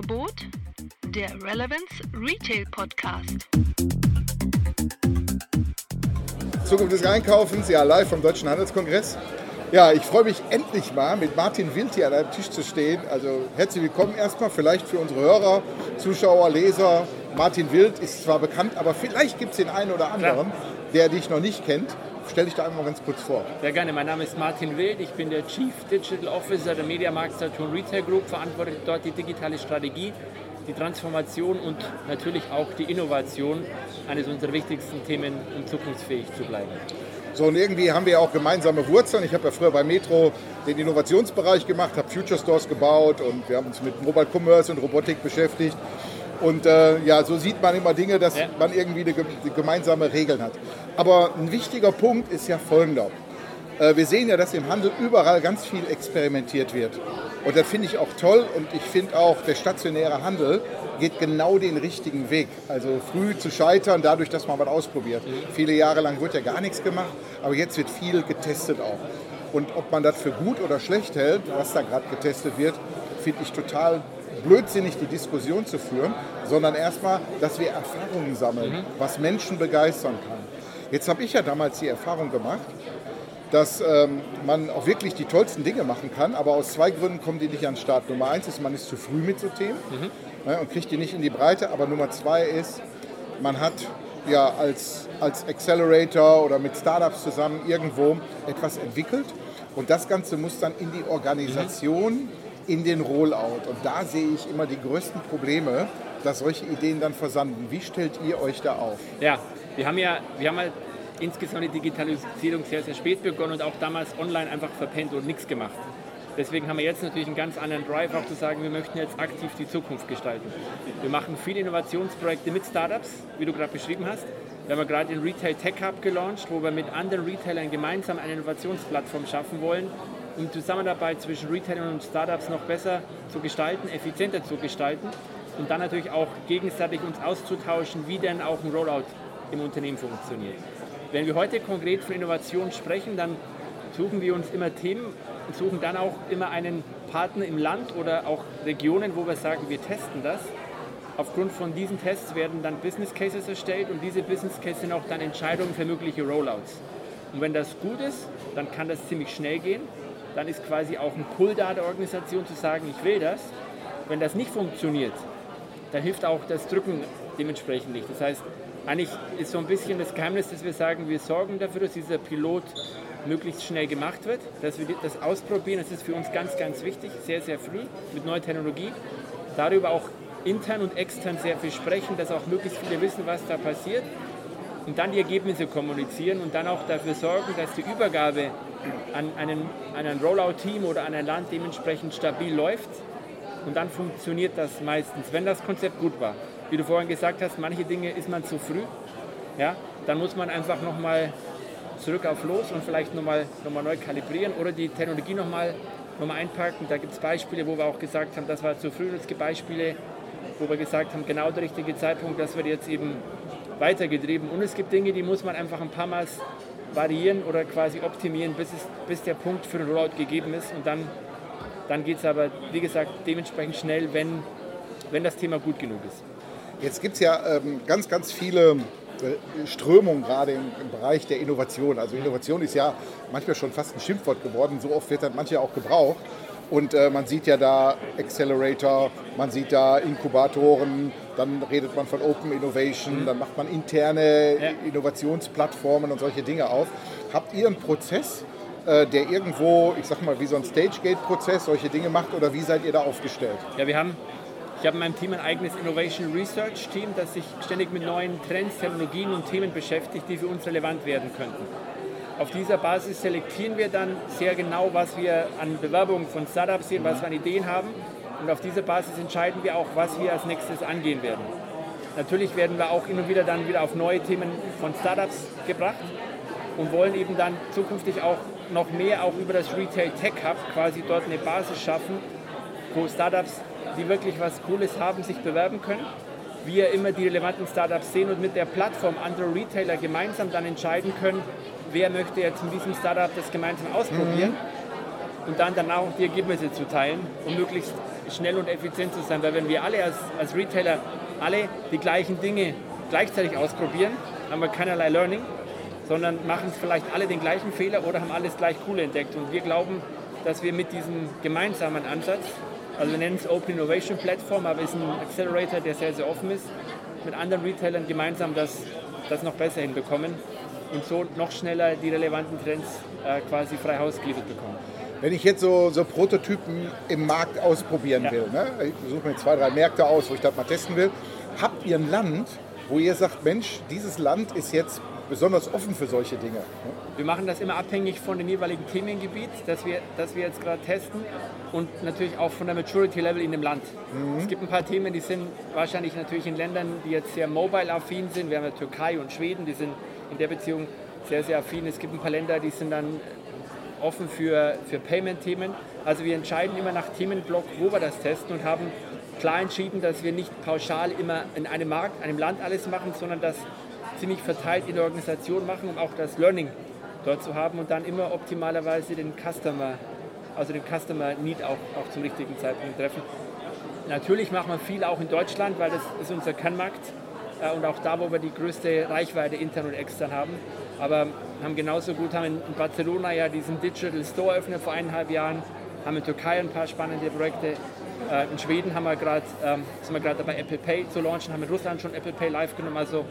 Angebot der Relevance Retail Podcast. Zukunft des Einkaufens, ja, live vom Deutschen Handelskongress. Ja, ich freue mich endlich mal mit Martin Wild hier an einem Tisch zu stehen. Also herzlich willkommen erstmal, vielleicht für unsere Hörer, Zuschauer, Leser. Martin Wild ist zwar bekannt, aber vielleicht gibt es den einen oder anderen, Klar. der dich noch nicht kennt. Stell dich da einmal ganz kurz vor. Sehr gerne. Mein Name ist Martin Wild. Ich bin der Chief Digital Officer der Mediamarkt Saturn Retail Group, verantworte dort die digitale Strategie, die Transformation und natürlich auch die Innovation eines unserer wichtigsten Themen, um zukunftsfähig zu bleiben. So, und irgendwie haben wir ja auch gemeinsame Wurzeln. Ich habe ja früher bei Metro den Innovationsbereich gemacht, habe Future Stores gebaut und wir haben uns mit Mobile Commerce und Robotik beschäftigt. Und äh, ja, so sieht man immer Dinge, dass Ja. man irgendwie eine, gem- gemeinsame Regeln hat. Aber ein wichtiger Punkt ist ja folgender. Äh, wir sehen ja, dass im Handel überall ganz viel experimentiert wird. Und das finde ich auch toll und ich finde auch, der stationäre Handel geht genau den richtigen Weg. Also früh zu scheitern, dadurch, dass man was ausprobiert. Viele Jahre lang wird ja gar nichts gemacht, aber jetzt wird viel getestet auch. Und ob man das für gut oder schlecht hält, was da gerade getestet wird, finde ich total blödsinnig, die Diskussion zu führen, sondern erstmal, dass wir Erfahrungen sammeln, was Menschen begeistern kann. Jetzt habe ich ja damals die Erfahrung gemacht, dass ähm, man auch wirklich die tollsten Dinge machen kann, aber aus zwei Gründen kommen die nicht an den Start. Nummer eins ist, man ist zu früh mit so Themen ne, und kriegt die nicht in die Breite, aber Nummer zwei ist, man hat ja als, als Accelerator oder mit Startups zusammen irgendwo etwas entwickelt. Und das Ganze muss dann in die Organisation, in den Rollout. Und da sehe ich immer die größten Probleme, dass solche Ideen dann versanden. Wie stellt ihr euch da auf? Ja, wir haben ja, wir haben halt insgesamt die Digitalisierung sehr, sehr spät begonnen und auch damals online einfach verpennt und nichts gemacht. Deswegen haben wir jetzt natürlich einen ganz anderen Drive, auch zu sagen, wir möchten jetzt aktiv die Zukunft gestalten. Wir machen viele Innovationsprojekte mit Startups, wie du gerade beschrieben hast. Wir haben gerade den Retail Tech Hub gelauncht, wo wir mit anderen Retailern gemeinsam eine Innovationsplattform schaffen wollen, um Zusammenarbeit zwischen Retailern und Startups noch besser zu gestalten, effizienter zu gestalten und dann natürlich auch gegenseitig uns auszutauschen, wie denn auch ein Rollout im Unternehmen funktioniert. Wenn wir heute konkret von Innovation sprechen, dann suchen wir uns immer Themen und suchen dann auch immer einen Partner im Land oder auch Regionen, wo wir sagen, wir testen das. Aufgrund von diesen Tests werden dann Business Cases erstellt und diese Business Cases sind auch dann Entscheidungen für mögliche Rollouts. Und wenn das gut ist, dann kann das ziemlich schnell gehen. Dann ist quasi auch ein Pull da der Organisation zu sagen, ich will das. Wenn das nicht funktioniert, dann hilft auch das Drücken dementsprechend nicht. Das heißt, eigentlich ist so ein bisschen das Geheimnis, dass wir sagen, wir sorgen dafür, dass dieser Pilot möglichst schnell gemacht wird, dass wir das ausprobieren. Das ist für uns ganz, ganz wichtig, sehr, sehr früh mit neuer Technologie. Darüber auch intern und extern sehr viel sprechen, dass auch möglichst viele wissen, was da passiert. Und dann die Ergebnisse kommunizieren und dann auch dafür sorgen, dass die Übergabe an einen, an ein Rollout-Team oder an ein Land dementsprechend stabil läuft. Und dann funktioniert das meistens, wenn das Konzept gut war. Wie du vorhin gesagt hast, manche Dinge ist man zu früh. Ja, dann muss man einfach nochmal zurück auf los und vielleicht nochmal noch mal neu kalibrieren oder die Technologie nochmal noch mal einpacken. Da gibt es Beispiele, wo wir auch gesagt haben, das war zu früh. Es gibt Beispiele, wo wir gesagt haben, genau der richtige Zeitpunkt, das wird jetzt eben weitergetrieben. Und es gibt Dinge, die muss man einfach ein paar Mal variieren oder quasi optimieren, bis, es, bis der Punkt für den Rollout gegeben ist. Und dann, dann geht es aber, wie gesagt, dementsprechend schnell, wenn, wenn das Thema gut genug ist. Jetzt gibt es ja ähm, ganz, ganz viele äh, Strömungen gerade im, im Bereich der Innovation. Also Innovation ist ja manchmal schon fast ein Schimpfwort geworden. So oft wird das manchmal auch gebraucht. Und äh, man sieht ja da Accelerator, man sieht da Inkubatoren, dann redet man von Open Innovation, dann macht man interne Ja. Innovationsplattformen und solche Dinge auf. Habt ihr einen Prozess, äh, der irgendwo, ich sag mal, wie so ein Stage-Gate-Prozess solche Dinge macht oder wie seid ihr da aufgestellt? Ja, wir haben, ich habe in meinem Team ein eigenes Innovation Research Team, das sich ständig mit neuen Trends, Technologien und Themen beschäftigt, die für uns relevant werden könnten. Auf dieser Basis selektieren wir dann sehr genau, was wir an Bewerbungen von Startups sehen, was wir an Ideen haben. Und auf dieser Basis entscheiden wir auch, was wir als nächstes angehen werden. Natürlich werden wir auch immer wieder dann wieder auf neue Themen von Startups gebracht und wollen eben dann zukünftig auch noch mehr auch über das Retail Tech Hub quasi dort eine Basis schaffen, wo Startups, die wirklich was Cooles haben, sich bewerben können. Wir immer die relevanten Startups sehen und mit der Plattform andere Retailer gemeinsam dann entscheiden können, wer möchte jetzt mit diesem Startup das gemeinsam ausprobieren. Und dann danach auch die Ergebnisse zu teilen, um möglichst schnell und effizient zu sein. Weil wenn wir alle als, als Retailer alle die gleichen Dinge gleichzeitig ausprobieren, haben wir keinerlei Learning, sondern machen es vielleicht alle den gleichen Fehler oder haben alles gleich cool entdeckt. Und wir glauben, dass wir mit diesem gemeinsamen Ansatz, also wir nennen es Open Innovation Platform, aber es ist ein Accelerator, der sehr, sehr offen ist, mit anderen Retailern gemeinsam das, das noch besser hinbekommen und so noch schneller die relevanten Trends äh, quasi frei Haus bekommen. Wenn ich jetzt so, so Prototypen im Markt ausprobieren ja. will, ne? ich suche mir zwei, drei Märkte aus, wo ich das mal testen will, habt ihr ein Land, wo ihr sagt, Mensch, dieses Land ist jetzt besonders offen für solche Dinge? Ne? Wir machen das immer abhängig von dem jeweiligen Themengebiet, das wir, das wir jetzt gerade testen und natürlich auch von der Maturity Level in dem Land. Mhm. Es gibt ein paar Themen, die sind wahrscheinlich natürlich in Ländern, die jetzt sehr mobile-affin sind. Wir haben ja Türkei und Schweden, die sind in der Beziehung sehr, sehr affin. Es gibt ein paar Länder, die sind dann offen für, für Payment-Themen. Also wir entscheiden immer nach Themenblock, wo wir das testen und haben klar entschieden, dass wir nicht pauschal immer in einem Markt, einem Land alles machen, sondern das ziemlich verteilt in der Organisation machen, um auch das Learning dort zu haben und dann immer optimalerweise den Customer, also den Customer Need auch, auch zum richtigen Zeitpunkt treffen. Natürlich machen wir viel auch in Deutschland, weil das ist unser Kernmarkt äh, und auch da, wo wir die größte Reichweite intern und extern haben. Aber haben genauso gut, haben in Barcelona ja diesen Digital Store eröffnet vor eineinhalb Jahren, haben in Türkei ein paar spannende Projekte. Äh, in Schweden haben wir grad, ähm, sind wir gerade dabei, Apple Pay zu launchen, haben in Russland schon Apple Pay live genommen. Also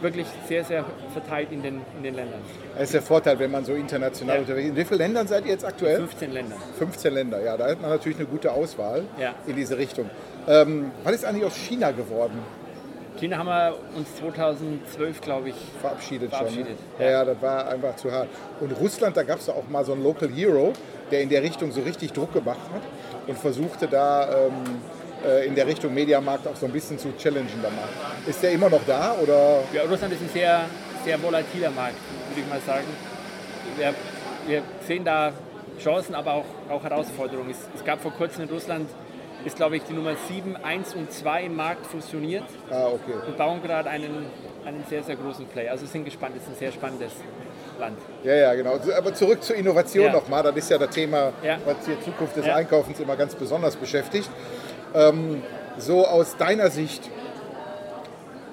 wirklich sehr, sehr verteilt in den, in den Ländern. Das ist der Vorteil, wenn man so international ja. unterwegs ist. In wie vielen Ländern seid ihr jetzt aktuell? 15 Länder. 15 Länder, ja, da hat man natürlich eine gute Auswahl ja. in diese Richtung. Ähm, was ist eigentlich aus China geworden? China haben wir uns 2012, glaube ich, verabschiedet, verabschiedet. schon. Ne? Ja. ja, das war einfach zu hart. Und Russland, da gab es auch mal so einen Local Hero, der in der Richtung so richtig Druck gemacht hat und versuchte da ähm, äh, in der Richtung Mediamarkt auch so ein bisschen zu challengen danach. Ist der immer noch da? Oder? Ja, Russland ist ein sehr, sehr volatiler Markt, würde ich mal sagen. Wir, wir sehen da Chancen, aber auch, auch Herausforderungen. Es, es gab vor kurzem in Russland ist, glaube ich, die Nummer 7, 1 und 2 im Markt fusioniert ah, okay. und bauen gerade einen, einen sehr, sehr großen Play. Also sind gespannt, es ist ein sehr spannendes Land. Ja, ja, genau. Aber zurück zur Innovation ja. nochmal. Das ist ja das Thema, ja. was die Zukunft des ja. Einkaufens immer ganz besonders beschäftigt. Ähm, so aus deiner Sicht,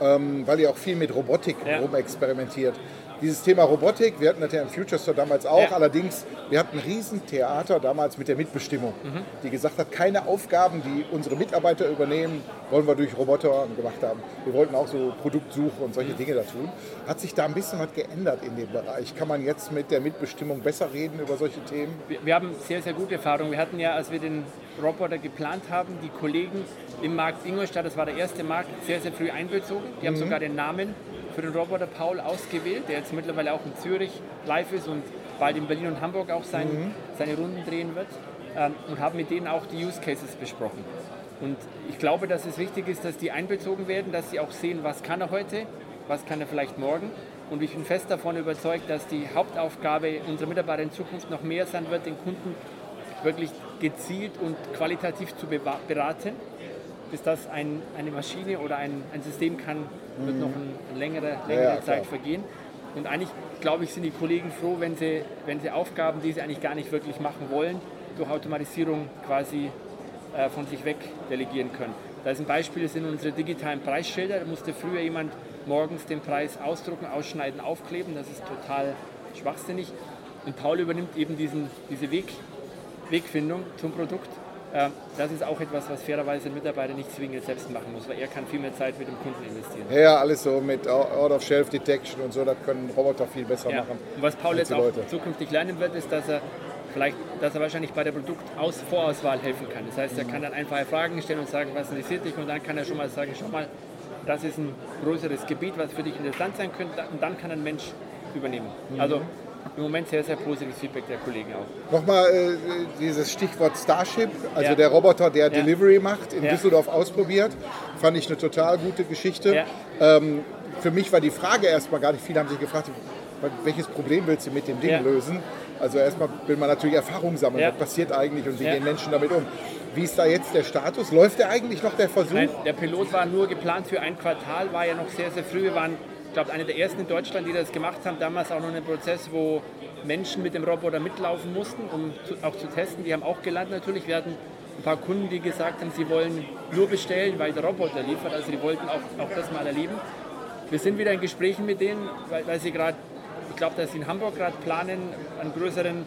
ähm, weil ihr auch viel mit Robotik rumexperimentiert, dieses Thema Robotik, wir hatten das ja im Future Store damals auch, ja. allerdings, wir hatten ein Riesentheater damals mit der Mitbestimmung, mhm. die gesagt hat, keine Aufgaben, die unsere Mitarbeiter übernehmen, wollen wir durch Roboter gemacht haben. Wir wollten auch so Produktsuche und solche mhm. Dinge da tun. Hat sich da ein bisschen was geändert in dem Bereich? Kann man jetzt mit der Mitbestimmung besser reden über solche Themen? Wir, wir haben sehr, sehr gute Erfahrungen. Wir hatten ja, als wir den Roboter geplant haben, die Kollegen im Markt Ingolstadt, das war der erste Markt, sehr, sehr früh einbezogen. Die haben mhm. sogar den Namen für den Roboter Paul ausgewählt, der jetzt mittlerweile auch in Zürich live ist und bald in Berlin und Hamburg auch sein, mhm. seine Runden drehen wird. Ähm, und haben mit denen auch die Use Cases besprochen. Und ich glaube, dass es wichtig ist, dass die einbezogen werden, dass sie auch sehen, was kann er heute, was kann er vielleicht morgen. Und ich bin fest davon überzeugt, dass die Hauptaufgabe unserer Mitarbeiter in Zukunft noch mehr sein wird, den Kunden wirklich gezielt und qualitativ zu beraten. Bis das ein, eine Maschine oder ein, ein System kann, wird noch eine längere, längere ja, Zeit vergehen. Und eigentlich, glaube ich, sind die Kollegen froh, wenn sie, wenn sie Aufgaben, die sie eigentlich gar nicht wirklich machen wollen, durch Automatisierung quasi äh, von sich weg delegieren können. Da ist ein Beispiel, das sind unsere digitalen Preisschilder. Da musste früher jemand morgens den Preis ausdrucken, ausschneiden, aufkleben. Das ist total schwachsinnig. Und Paul übernimmt eben diesen, diese Weg, Wegfindung zum Produkt das ist auch etwas, was fairerweise ein Mitarbeiter nicht zwingend selbst machen muss, weil er kann viel mehr Zeit mit dem Kunden investieren. Ja, alles so mit Out-of-Shelf-Detection und so, das können Roboter viel besser ja. machen. Und was Paul jetzt auch Leute. zukünftig lernen wird, ist, dass er vielleicht, dass er wahrscheinlich bei der Produktvorauswahl helfen kann. Das heißt, er kann dann einfache Fragen stellen und sagen, was interessiert dich? Und dann kann er schon mal sagen, schau mal, das ist ein größeres Gebiet, was für dich interessant sein könnte. Und dann kann ein Mensch übernehmen. Mhm. Also im Moment sehr, sehr positives Feedback der Kollegen auch. Nochmal äh, dieses Stichwort Starship, also ja. der Roboter, der ja. Delivery macht, in ja. Düsseldorf ausprobiert. Fand ich eine total gute Geschichte. Ähm, für mich war die Frage erstmal gar nicht, viele haben sich gefragt, welches Problem willst du mit dem Ding lösen? Also erstmal will man natürlich Erfahrung sammeln, was passiert eigentlich und wie gehen Menschen damit um. Wie ist da jetzt der Status? Läuft der eigentlich noch der Versuch? Nein, der Pilot war nur geplant für ein Quartal, war ja noch sehr, sehr früh. Wir waren ich glaube, eine der ersten in Deutschland, die das gemacht haben. Damals auch noch ein Prozess, wo Menschen mit dem Roboter mitlaufen mussten, um zu, auch zu testen. Die haben auch gelernt natürlich. Wir hatten ein paar Kunden, die gesagt haben, sie wollen nur bestellen, weil der Roboter liefert. Also die wollten auch, auch das mal erleben. Wir sind wieder in Gesprächen mit denen, weil, weil sie gerade, ich glaube, dass sie in Hamburg gerade planen, einen größeren,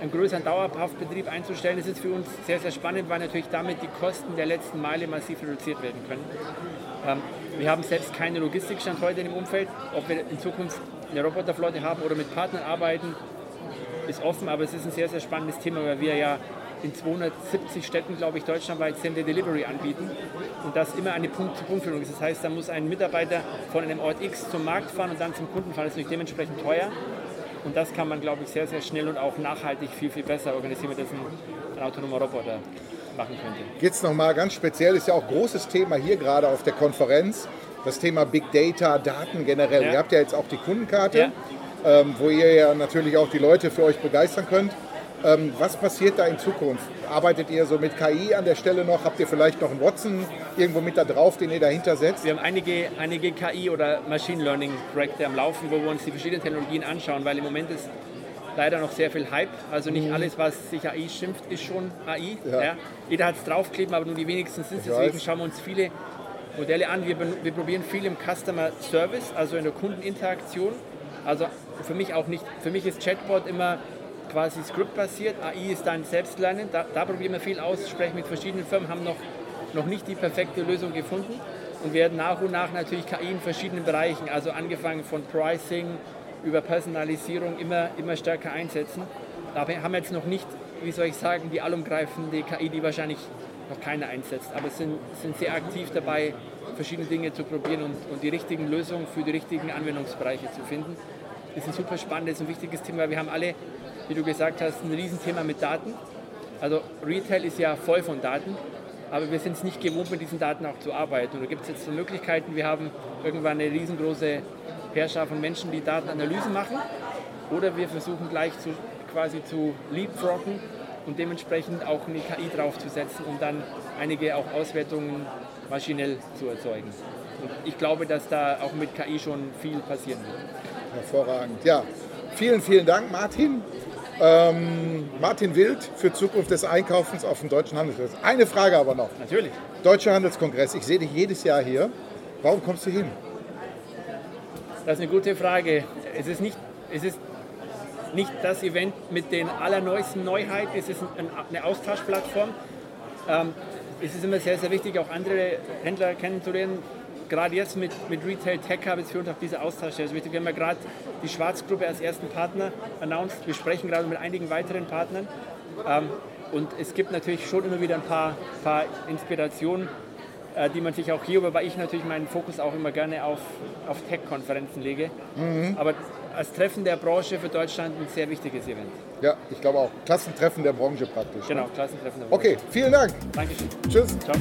einen größeren Dauerhaftbetrieb einzustellen. Das ist für uns sehr, sehr spannend, weil natürlich damit die Kosten der letzten Meile massiv reduziert werden können. Ähm, wir haben selbst keine Logistikstand heute im Umfeld. Ob wir in Zukunft eine Roboterflotte haben oder mit Partnern arbeiten, ist offen, aber es ist ein sehr, sehr spannendes Thema, weil wir ja in 270 Städten, glaube ich, deutschlandweit Sender Delivery anbieten und das immer eine Punkt-zu-Punkt-Führung ist. Das heißt, da muss ein Mitarbeiter von einem Ort X zum Markt fahren und dann zum Kunden fahren. Das ist natürlich dementsprechend teuer und das kann man, glaube ich, sehr, sehr schnell und auch nachhaltig viel, viel besser organisieren, wenn das ein autonomer Roboter machen könnte. Jetzt nochmal ganz speziell, ist ja auch großes Thema hier gerade auf der Konferenz, das Thema Big Data, Daten generell. Ja. Ihr habt ja jetzt auch die Kundenkarte, Ja. ähm, wo ihr ja natürlich auch die Leute für euch begeistern könnt. Ähm, was passiert da in Zukunft? Arbeitet ihr so mit KI an der Stelle noch? Habt ihr vielleicht noch einen Watson irgendwo mit da drauf, den ihr dahinter setzt? Wir haben einige, einige KI- oder Machine Learning-Projekte am Laufen, wo wir uns die verschiedenen Technologien anschauen, weil im Moment ist leider noch sehr viel Hype. Also nicht alles, was sich AI schimpft, ist schon AI. Ja. Ja. Jeder hat es draufkleben, aber nur die wenigsten sind es. Deswegen weiß. schauen wir uns viele Modelle an. Wir, wir probieren viel im Customer Service, also in der Kundeninteraktion. Also für mich auch nicht, für mich ist Chatbot immer quasi scriptbasiert. AI ist dann Selbstlernen. Da, da probieren wir viel aus, sprechen mit verschiedenen Firmen, haben noch, noch nicht die perfekte Lösung gefunden und werden nach und nach natürlich KI in verschiedenen Bereichen, also angefangen von Pricing über Personalisierung immer, immer stärker einsetzen. Wir haben jetzt noch nicht, wie soll ich sagen, die allumgreifende KI, die wahrscheinlich noch keiner einsetzt. Aber sind, sind sehr aktiv dabei, verschiedene Dinge zu probieren und, und die richtigen Lösungen für die richtigen Anwendungsbereiche zu finden. Das ist ein super spannendes und wichtiges Thema. Wir haben alle, wie du gesagt hast, ein Riesenthema mit Daten. Also Retail ist ja voll von Daten, aber wir sind es nicht gewohnt, mit diesen Daten auch zu arbeiten. Und da gibt es jetzt so Möglichkeiten. Wir haben irgendwann eine riesengroße Herrschaft von Menschen, die Datenanalysen machen. Oder wir versuchen gleich zu, quasi zu leapfroggen und dementsprechend auch eine KI draufzusetzen, um dann einige auch Auswertungen maschinell zu erzeugen. Und ich glaube, dass da auch mit KI schon viel passieren wird. Hervorragend. Ja, vielen, vielen Dank, Martin. Ähm, Martin Wild für Zukunft des Einkaufens auf dem Deutschen Handelskongress. Eine Frage aber noch. Natürlich. Deutscher Handelskongress, ich sehe dich jedes Jahr hier. Warum kommst du hin? Das ist eine gute Frage. Es ist nicht, es ist nicht das Event mit den allerneuesten Neuheiten, es ist ein, eine Austauschplattform. Ähm, es ist immer sehr, sehr wichtig, auch andere Händler kennenzulernen. Gerade jetzt mit, mit Retail Tech Hub ist für uns auch dieser Austausch sehr, wichtig. Wir haben ja gerade die Schwarzgruppe als ersten Partner announced. Wir sprechen gerade mit einigen weiteren Partnern. Ähm, und es gibt natürlich schon immer wieder ein paar, paar Inspirationen, die man sich auch hier, wobei ich natürlich meinen Fokus auch immer gerne auf, auf Tech-Konferenzen lege. Aber als Treffen der Branche für Deutschland ein sehr wichtiges Event. Ja, ich glaube auch. Klassentreffen der Branche praktisch. Genau, Klassentreffen der Branche. Okay, vielen Dank. Dankeschön. Tschüss. Ciao.